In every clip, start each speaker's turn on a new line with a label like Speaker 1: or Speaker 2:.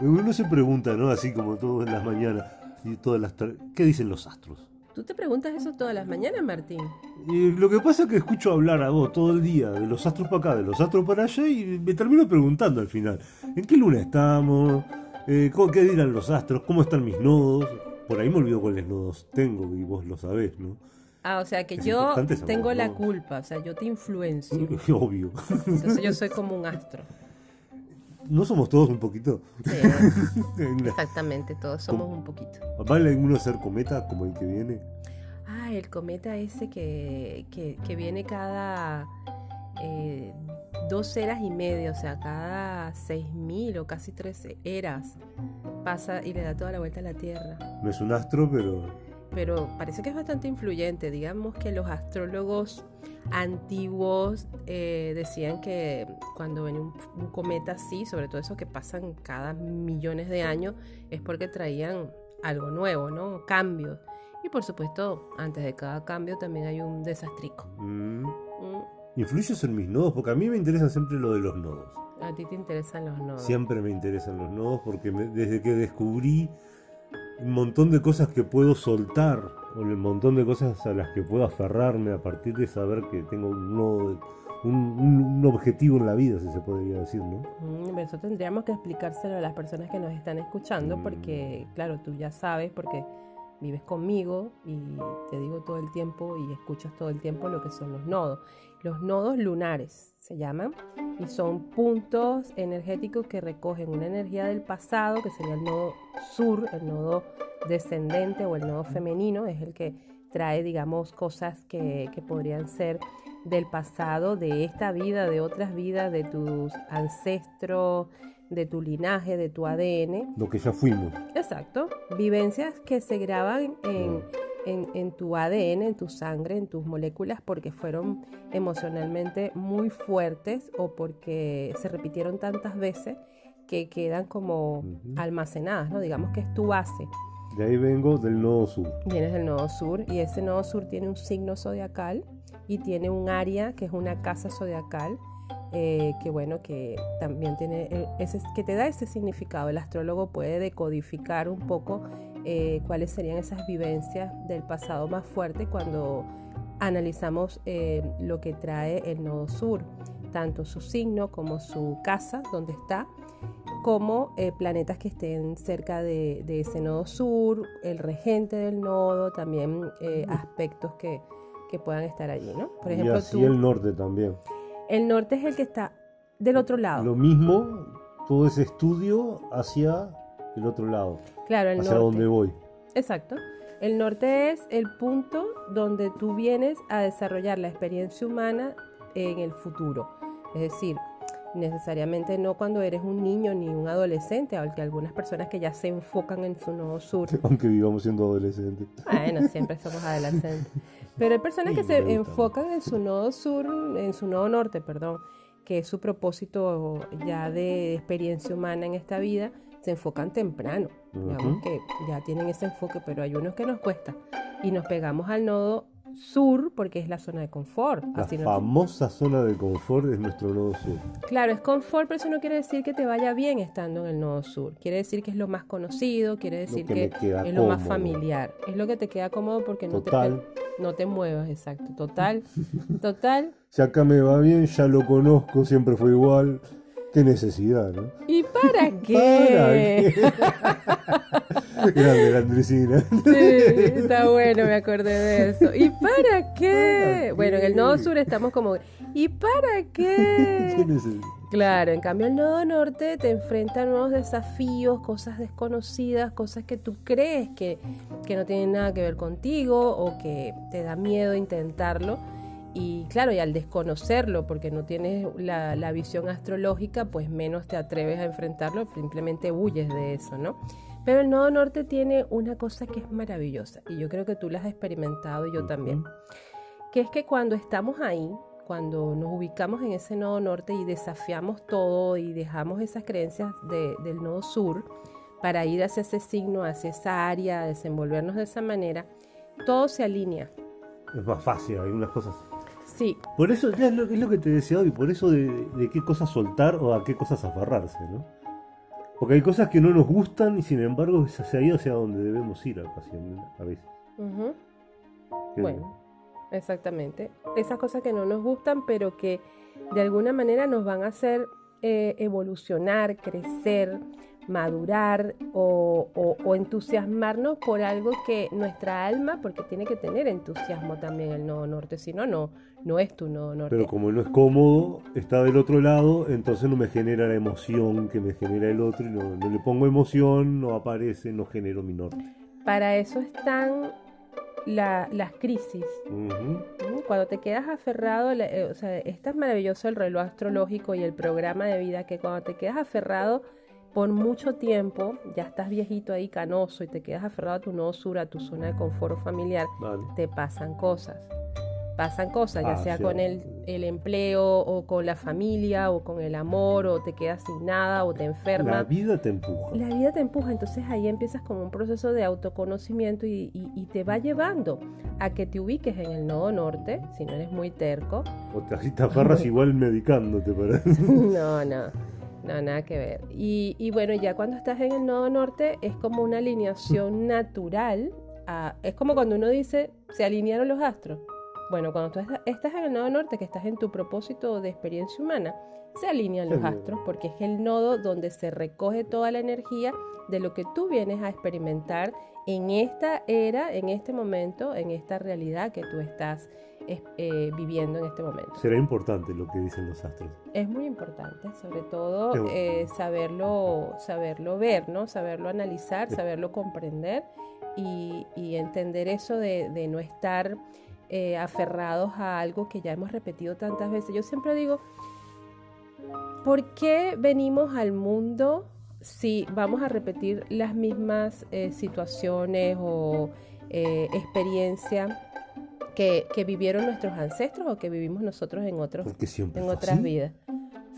Speaker 1: Uno se pregunta, ¿no? Así como todas las mañanas y todas las ¿Qué dicen los astros?
Speaker 2: ¿Tú te preguntas eso todas las mañanas, Martín?
Speaker 1: Y lo que pasa es que escucho hablar a vos todo el día de los astros para acá, de los astros para allá y me termino preguntando al final, ¿en qué luna estamos? Eh, ¿cómo- ¿Qué dirán los astros? ¿Cómo están mis nodos? Por ahí me olvido cuáles nodos tengo y vos lo sabés, ¿no?
Speaker 2: Ah, o sea que
Speaker 1: Es
Speaker 2: yo tengo la culpa, o sea, yo te influencio.
Speaker 1: Obvio.
Speaker 2: Entonces yo soy como un astro.
Speaker 1: ¿No somos todos un poquito?
Speaker 2: Sí, exactamente, todos somos un poquito.
Speaker 1: ¿Vale alguno ser cometa como el que viene?
Speaker 2: Ah, el cometa ese que, que, que viene cada eh, dos eras y media, o sea, cada seis mil o casi tres eras, pasa y le da toda la vuelta a la Tierra.
Speaker 1: No es un astro, pero
Speaker 2: Pero parece que es bastante influyente. Digamos que los astrólogos antiguos eh, decían que cuando venía un, un cometa así, sobre todo esos que pasan cada millones de años, es porque traían algo nuevo, ¿no? Cambios. Y por supuesto, antes de cada cambio también hay un desastrico.
Speaker 1: mm,
Speaker 2: Mm,
Speaker 1: ¿influyes en mis nodos? Porque a mí me interesa siempre lo de los nodos.
Speaker 2: A ti te interesan los nodos.
Speaker 1: Siempre me interesan los nodos porque me- desde que descubrí un montón de cosas que puedo soltar o un montón de cosas a las que puedo aferrarme a partir de saber que tengo un nodo, un, un- un objetivo en la vida, si se podría decir, ¿no?
Speaker 2: Mm, Eso tendríamos que explicárselo a las personas que nos están escuchando
Speaker 1: Mm.
Speaker 2: porque, claro, tú ya sabes porque vives conmigo y te digo todo el tiempo y escuchas todo el tiempo lo que son los nodos. Los nodos lunares se llaman y son puntos energéticos que recogen una energía del pasado, que sería el nodo sur, el nodo descendente o el nodo femenino, es el que trae, digamos, cosas que, que podrían ser del pasado, de esta vida, de otras vidas, de tus ancestros, de tu linaje, de tu ADN.
Speaker 1: Lo que ya fuimos.
Speaker 2: Exacto. Vivencias que se graban en, en- en tu ADN, en tu sangre, en tus moléculas, porque fueron emocionalmente muy fuertes o porque se repitieron tantas veces que quedan como almacenadas, ¿no? Digamos que es tu base.
Speaker 1: De ahí vengo del nodo sur.
Speaker 2: Vienes del nodo sur y ese nodo sur tiene un signo zodiacal y tiene un área que es una casa zodiacal eh, que bueno que también tiene eh, ese que te da ese significado. El astrólogo puede decodificar un poco eh, cuáles serían esas vivencias del pasado más fuerte cuando analizamos eh, lo que trae el nodo sur, tanto su signo como su casa donde está como eh, planetas que estén cerca de, de ese nodo sur, el regente del nodo, también eh, aspectos que, que puedan estar allí, ¿no? Por
Speaker 1: y
Speaker 2: ejemplo,
Speaker 1: así
Speaker 2: tú-
Speaker 1: el norte también.
Speaker 2: El norte es el que está del otro lado.
Speaker 1: Lo mismo, todo ese estudio hacia el otro lado,
Speaker 2: claro, el
Speaker 1: hacia
Speaker 2: norte.
Speaker 1: donde voy.
Speaker 2: Exacto. El norte es el punto donde tú vienes a desarrollar la experiencia humana en el futuro. Es decir, necesariamente no cuando eres un niño ni un adolescente, aunque algunas personas que ya se enfocan en su nodo sur.
Speaker 1: Aunque vivamos siendo adolescentes.
Speaker 2: Bueno, siempre somos adolescentes. Pero hay personas que se enfocan en su nodo sur, en su nodo norte, perdón, que es su propósito ya de experiencia humana en esta vida, se enfocan temprano. Digamos
Speaker 1: Ujú.
Speaker 2: que ya tienen ese enfoque, pero hay unos que nos cuesta. Y nos pegamos al nodo sur porque es la zona de confort.
Speaker 1: La
Speaker 2: Así no-
Speaker 1: famosa zona de confort es nuestro nodo sur.
Speaker 2: Claro, es confort, pero eso no quiere decir que te vaya bien estando en el nodo sur. Quiere decir que es lo más conocido, quiere decir
Speaker 1: que
Speaker 2: es lo más familiar. Es lo que te queda cómodo porque no te, no te muevas, exacto. Total, total.
Speaker 1: Si acá me va bien, ya lo conozco, siempre fue igual. Qué necesidad, ¿no?
Speaker 2: ¿Y para qué?
Speaker 1: Grande la Andresina.
Speaker 2: Sí, está bueno, me acordé de eso. ¿Y para qué?
Speaker 1: qué?
Speaker 2: Bueno, en el nodo sur estamos como, ¿y para
Speaker 1: Qué.
Speaker 2: Claro, en cambio el nodo norte te enfrenta a nuevos desafíos, cosas desconocidas, cosas que tú crees que, que no tienen nada que ver contigo o que te da miedo intentarlo. Y claro, y al desconocerlo, porque no tienes la, la visión astrológica, pues menos te atreves a enfrentarlo, simplemente huyes de eso, ¿no? Pero el nodo norte tiene una cosa que es maravillosa, y yo creo que tú la has experimentado y yo también, que es que cuando estamos ahí, cuando nos ubicamos en ese nodo norte y desafiamos todo y dejamos esas creencias de- del nodo sur para ir hacia ese signo, hacia esa área, desenvolvernos de esa manera, todo se alinea.
Speaker 1: Es más fácil, hay unas cosas.
Speaker 2: Sí,
Speaker 1: Por eso, es lo, es lo que te decía hoy, por eso de, de qué cosas soltar o a qué cosas aferrarse, ¿no? Porque hay cosas que no nos gustan y sin embargo es hacia ahí hacia donde debemos ir a, a veces.
Speaker 2: Bueno, exactamente. Esas cosas que no nos gustan, pero que de alguna manera nos van a hacer eh, evolucionar, crecer, madurar o, o- o entusiasmarnos por algo que nuestra alma, porque tiene que tener entusiasmo también el nodo norte, si no, no, no es tu nodo norte.
Speaker 1: Pero como no es cómodo, está del otro lado, entonces no me genera la emoción que me genera el otro y no, no le pongo emoción, no aparece, no genero mi norte.
Speaker 2: Para eso están la- las crisis. ¿no? Cuando te quedas aferrado, la- eh, o sea, es tan maravilloso el reloj astrológico y el programa de vida que cuando te quedas aferrado por mucho tiempo, ya estás viejito ahí canoso y te quedas aferrado a tu nodo sur, a tu zona de confort familiar,
Speaker 1: Vale.
Speaker 2: te pasan cosas. Pasan cosas, ya
Speaker 1: Ah,
Speaker 2: sea
Speaker 1: sí.
Speaker 2: con el, el empleo o con la familia o con el amor o te quedas sin nada o te
Speaker 1: La
Speaker 2: enfermas.
Speaker 1: vida te empuja.
Speaker 2: La vida te empuja, entonces ahí empiezas como un proceso de autoconocimiento y, y- y te va llevando a que te ubiques en el nodo norte, si no eres muy terco.
Speaker 1: O te, así te aferras igual medicándote para...
Speaker 2: No, no, no, nada que ver. Y, y bueno, ya cuando estás en el nodo norte es como una alineación natural. a- es como cuando uno dice, se alinearon los astros. Bueno, cuando tú est- estás en el nodo norte, que estás en tu propósito de experiencia humana, se alinean los astros porque es el nodo donde se recoge toda la energía de lo que tú vienes a experimentar en esta era, en este momento, en esta realidad que tú estás es- eh, viviendo en este momento.
Speaker 1: Será importante lo que dicen los astros.
Speaker 2: Es muy importante, sobre todo
Speaker 1: bueno.
Speaker 2: eh, saberlo, saberlo ver, ¿no? Saberlo analizar,
Speaker 1: Sí.
Speaker 2: saberlo comprender y, y entender eso de, de no estar eh, aferrados a algo que ya hemos repetido tantas veces. Yo siempre digo, ¿por qué venimos al mundo si vamos a repetir las mismas eh, situaciones o eh, experiencias que, que vivieron nuestros ancestros o que vivimos nosotros en otros en otras
Speaker 1: así.
Speaker 2: vidas.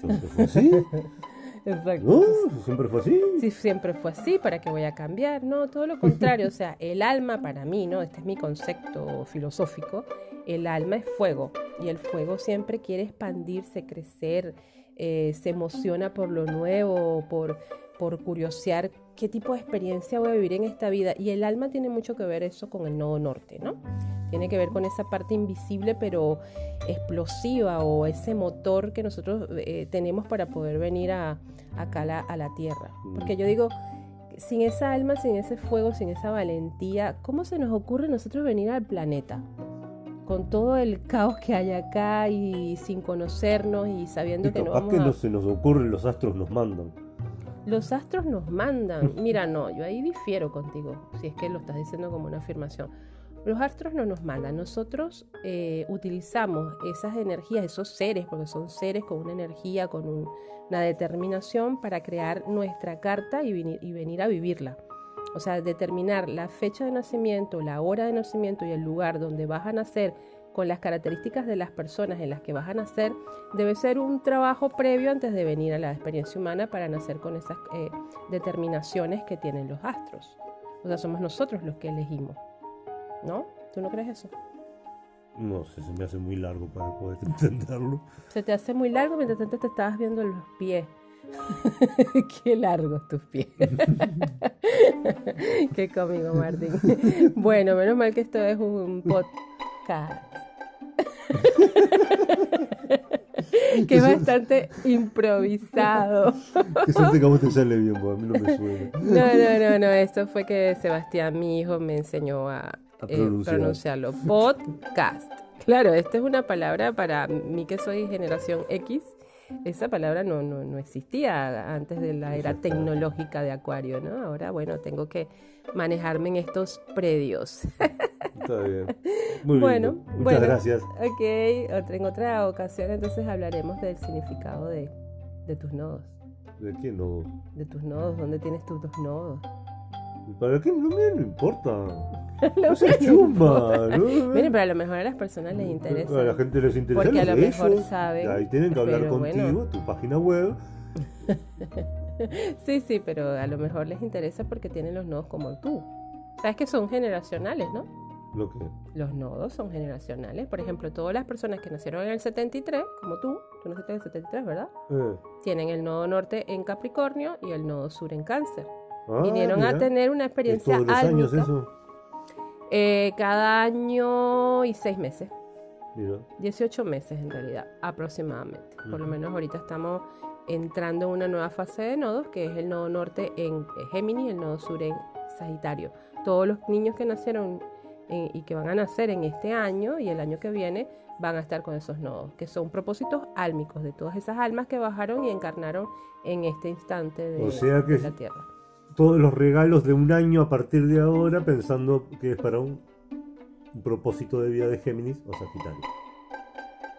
Speaker 1: Siempre fue así.
Speaker 2: Exacto.
Speaker 1: ¿No? Siempre fue así.
Speaker 2: Si siempre fue así, ¿para qué voy a cambiar? No, todo lo contrario. O sea, el alma para mí, ¿no? Este es mi concepto filosófico. El alma es fuego y el fuego siempre quiere expandirse, crecer, eh, se emociona por lo nuevo, por, por curiosear qué tipo de experiencia voy a vivir en esta vida. Y el alma tiene mucho que ver eso con el nodo norte, ¿no? Tiene que ver con esa parte invisible pero explosiva o ese motor que nosotros eh, tenemos para poder venir a, acá a la, a la tierra. Porque yo digo, sin esa alma, sin ese fuego, sin esa valentía, ¿cómo se nos ocurre nosotros venir al planeta? Con todo el caos que hay acá y sin conocernos y sabiendo
Speaker 1: Y
Speaker 2: que no vamos
Speaker 1: que
Speaker 2: a...
Speaker 1: no se nos ocurre, los astros nos mandan.
Speaker 2: Los astros nos mandan. Mira, no, yo ahí difiero contigo, si es que lo estás diciendo como una afirmación. Los astros no nos mandan, nosotros eh, utilizamos esas energías, esos seres, porque son seres con una energía, con un- una determinación para crear nuestra carta y venir, y venir a vivirla. O sea, determinar la fecha de nacimiento, la hora de nacimiento y el lugar donde vas a nacer con las características de las personas en las que vas a nacer, debe ser un trabajo previo antes de venir a la experiencia humana para nacer con esas eh, determinaciones que tienen los astros. O sea, somos nosotros los que elegimos. ¿No? ¿Tú no crees eso?
Speaker 1: No sé, se me hace muy largo para poder entenderlo.
Speaker 2: Se te hace muy largo mientras tanto te estabas viendo los pies. Qué largos tus pies. Qué cómico, Martín. Bueno, menos mal que esto es un podcast. Que es bastante improvisado.
Speaker 1: Que suerte que vos te sale bien, porque a mí no me suena.
Speaker 2: No, no, no, no. Esto fue que Sebastián, mi hijo, me enseñó a,
Speaker 1: A
Speaker 2: eh,
Speaker 1: pronunciar.
Speaker 2: pronunciarlo. Podcast. Claro, esta es una palabra para mí que soy generación X. Esa palabra no, no, no existía antes de la era tecnológica de Acuario, ¿no? Ahora, bueno, tengo que manejarme en estos predios.
Speaker 1: Está bien. Muy
Speaker 2: Bueno,
Speaker 1: bien. Muchas
Speaker 2: bueno.
Speaker 1: gracias.
Speaker 2: ok, otra- en otra ocasión entonces hablaremos del significado de, de tus nodos.
Speaker 1: ¿De qué no?
Speaker 2: De tus nodos, ¿dónde tienes tus dos nodos?
Speaker 1: ¿Para qué? No me no importa. No
Speaker 2: que
Speaker 1: chumba. ¿no?
Speaker 2: Miren, pero a lo mejor a las personas les interesa.
Speaker 1: A la gente les interesa.
Speaker 2: Porque a
Speaker 1: lo
Speaker 2: mejor
Speaker 1: ellos.
Speaker 2: saben,
Speaker 1: Ahí tienen que hablar contigo,
Speaker 2: bueno.
Speaker 1: tu página web.
Speaker 2: Sí, sí, pero a lo mejor les interesa porque tienen los nodos como tú. Sabes que son generacionales, ¿no?
Speaker 1: Lo.
Speaker 2: Los nodos son generacionales. Por ejemplo, todas las personas que nacieron en el 73, como tú, tú naciste en el 73, ¿verdad?
Speaker 1: Eh.
Speaker 2: Tienen el nodo norte en Capricornio y el nodo sur en Cáncer.
Speaker 1: Ah,
Speaker 2: Vinieron a tener una
Speaker 1: ¿Es
Speaker 2: experiencia
Speaker 1: todos los años eso?
Speaker 2: eh, cada año y seis meses.
Speaker 1: Mira.
Speaker 2: 18 meses en realidad, aproximadamente. Por lo menos ahorita estamos entrando en una nueva fase de nodos, que es el nodo norte en Géminis y el nodo sur en Sagitario. Todos los niños que nacieron eh, y que van a nacer en este año y el año que viene van a estar con esos nodos, que son propósitos álmicos de todas esas almas que bajaron y encarnaron en este instante de,
Speaker 1: O sea que-
Speaker 2: de la Tierra.
Speaker 1: Todos los regalos de un año a partir de ahora, pensando que es para un, un propósito de vida de Géminis o Sagitario.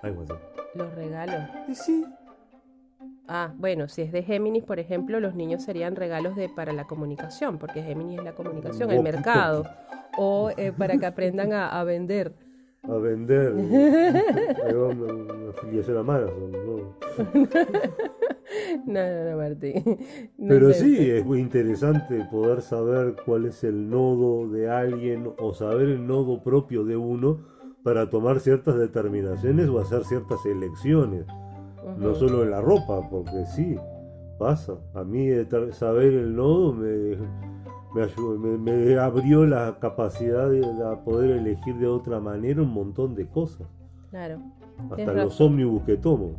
Speaker 1: Algo así.
Speaker 2: Los regalos.
Speaker 1: Y sí.
Speaker 2: Ah, bueno, si es de Géminis, por ejemplo, los niños serían regalos de para la comunicación, porque Géminis es la comunicación, el mercado, o eh, para que aprendan a, a vender.
Speaker 1: A vender. Ahí va una, una afiliación a Amazon, ¿no?
Speaker 2: No, no, no, Martín. No
Speaker 1: Pero sí, es muy interesante poder saber cuál es el nodo de alguien o saber el nodo propio de uno para tomar ciertas determinaciones o hacer ciertas elecciones. No solo en la ropa, porque sí, pasa. A mí saber el nodo me, me, ayudó- me- me abrió la capacidad de, de poder elegir de otra manera un montón de cosas.
Speaker 2: Claro.
Speaker 1: Hasta los
Speaker 2: razón.
Speaker 1: ómnibus que tomo.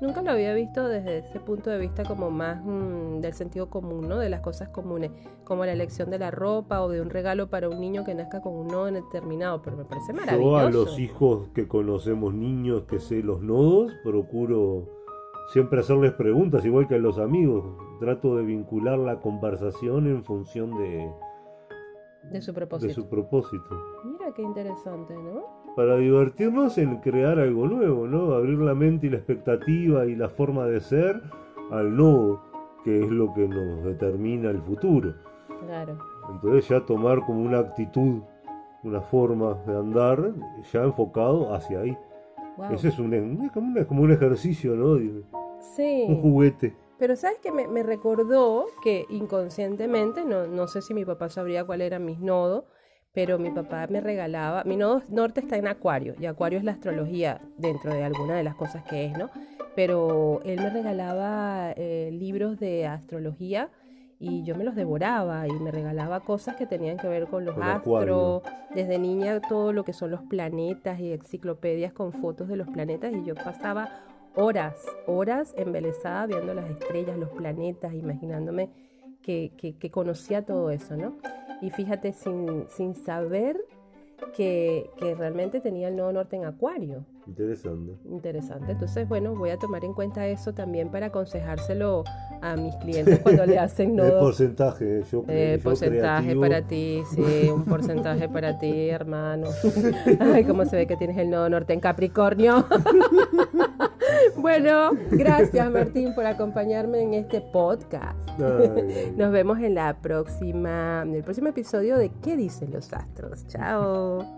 Speaker 2: Nunca lo había visto desde ese punto de vista como más mm, del sentido común, ¿no? De las cosas comunes, como la elección de la ropa o de un regalo para un niño que nazca con un nodo determinado, pero me parece
Speaker 1: Yo
Speaker 2: maravilloso.
Speaker 1: a los hijos que conocemos niños que sé los nodos, procuro siempre hacerles preguntas, igual que a los amigos. Trato de vincular la conversación en función de,
Speaker 2: de su
Speaker 1: de
Speaker 2: propósito.
Speaker 1: su propósito.
Speaker 2: Mira qué interesante, ¿no?
Speaker 1: Para divertirnos en crear algo nuevo, ¿no? Abrir la mente y la expectativa y la forma de ser al nodo, que es lo que nos determina el futuro.
Speaker 2: Claro.
Speaker 1: Entonces ya tomar como una actitud, una forma de andar, ya enfocado hacia ahí.
Speaker 2: Wow.
Speaker 1: Ese es un, es como, un, es como un ejercicio, ¿no? De-
Speaker 2: Sí.
Speaker 1: Un juguete.
Speaker 2: Pero sabes que me, me recordó que inconscientemente, no, no sé si mi papá sabría cuál era mis nodos, pero mi papá me regalaba, mi nodo norte está en Acuario, y Acuario es la astrología dentro de alguna de las cosas que es, ¿no? Pero él me regalaba eh, libros de astrología y yo me los devoraba y me regalaba cosas que tenían que ver con los
Speaker 1: Con
Speaker 2: astros, desde niña todo lo que son los planetas y enciclopedias con fotos de los planetas y yo pasaba horas, horas embelesada viendo las estrellas, los planetas, imaginándome que, que- que conocía todo eso, ¿no? Y fíjate, sin, sin saber que, que realmente tenía el nodo norte en Acuario.
Speaker 1: Interesante.
Speaker 2: Interesante. Entonces, bueno, voy a tomar en cuenta eso también para aconsejárselo a mis clientes cuando le hacen
Speaker 1: El
Speaker 2: nodo.
Speaker 1: porcentaje, yo,
Speaker 2: Eh,
Speaker 1: yo
Speaker 2: porcentaje
Speaker 1: creativo,
Speaker 2: para ti, sí, un porcentaje para ti, hermano. Ay, cómo se ve que tienes el nodo norte en Capricornio. bueno, gracias Martín por acompañarme en este podcast.
Speaker 1: Ay.
Speaker 2: Nos vemos en la próxima, en el próximo episodio de ¿Qué dicen los astros? Chao.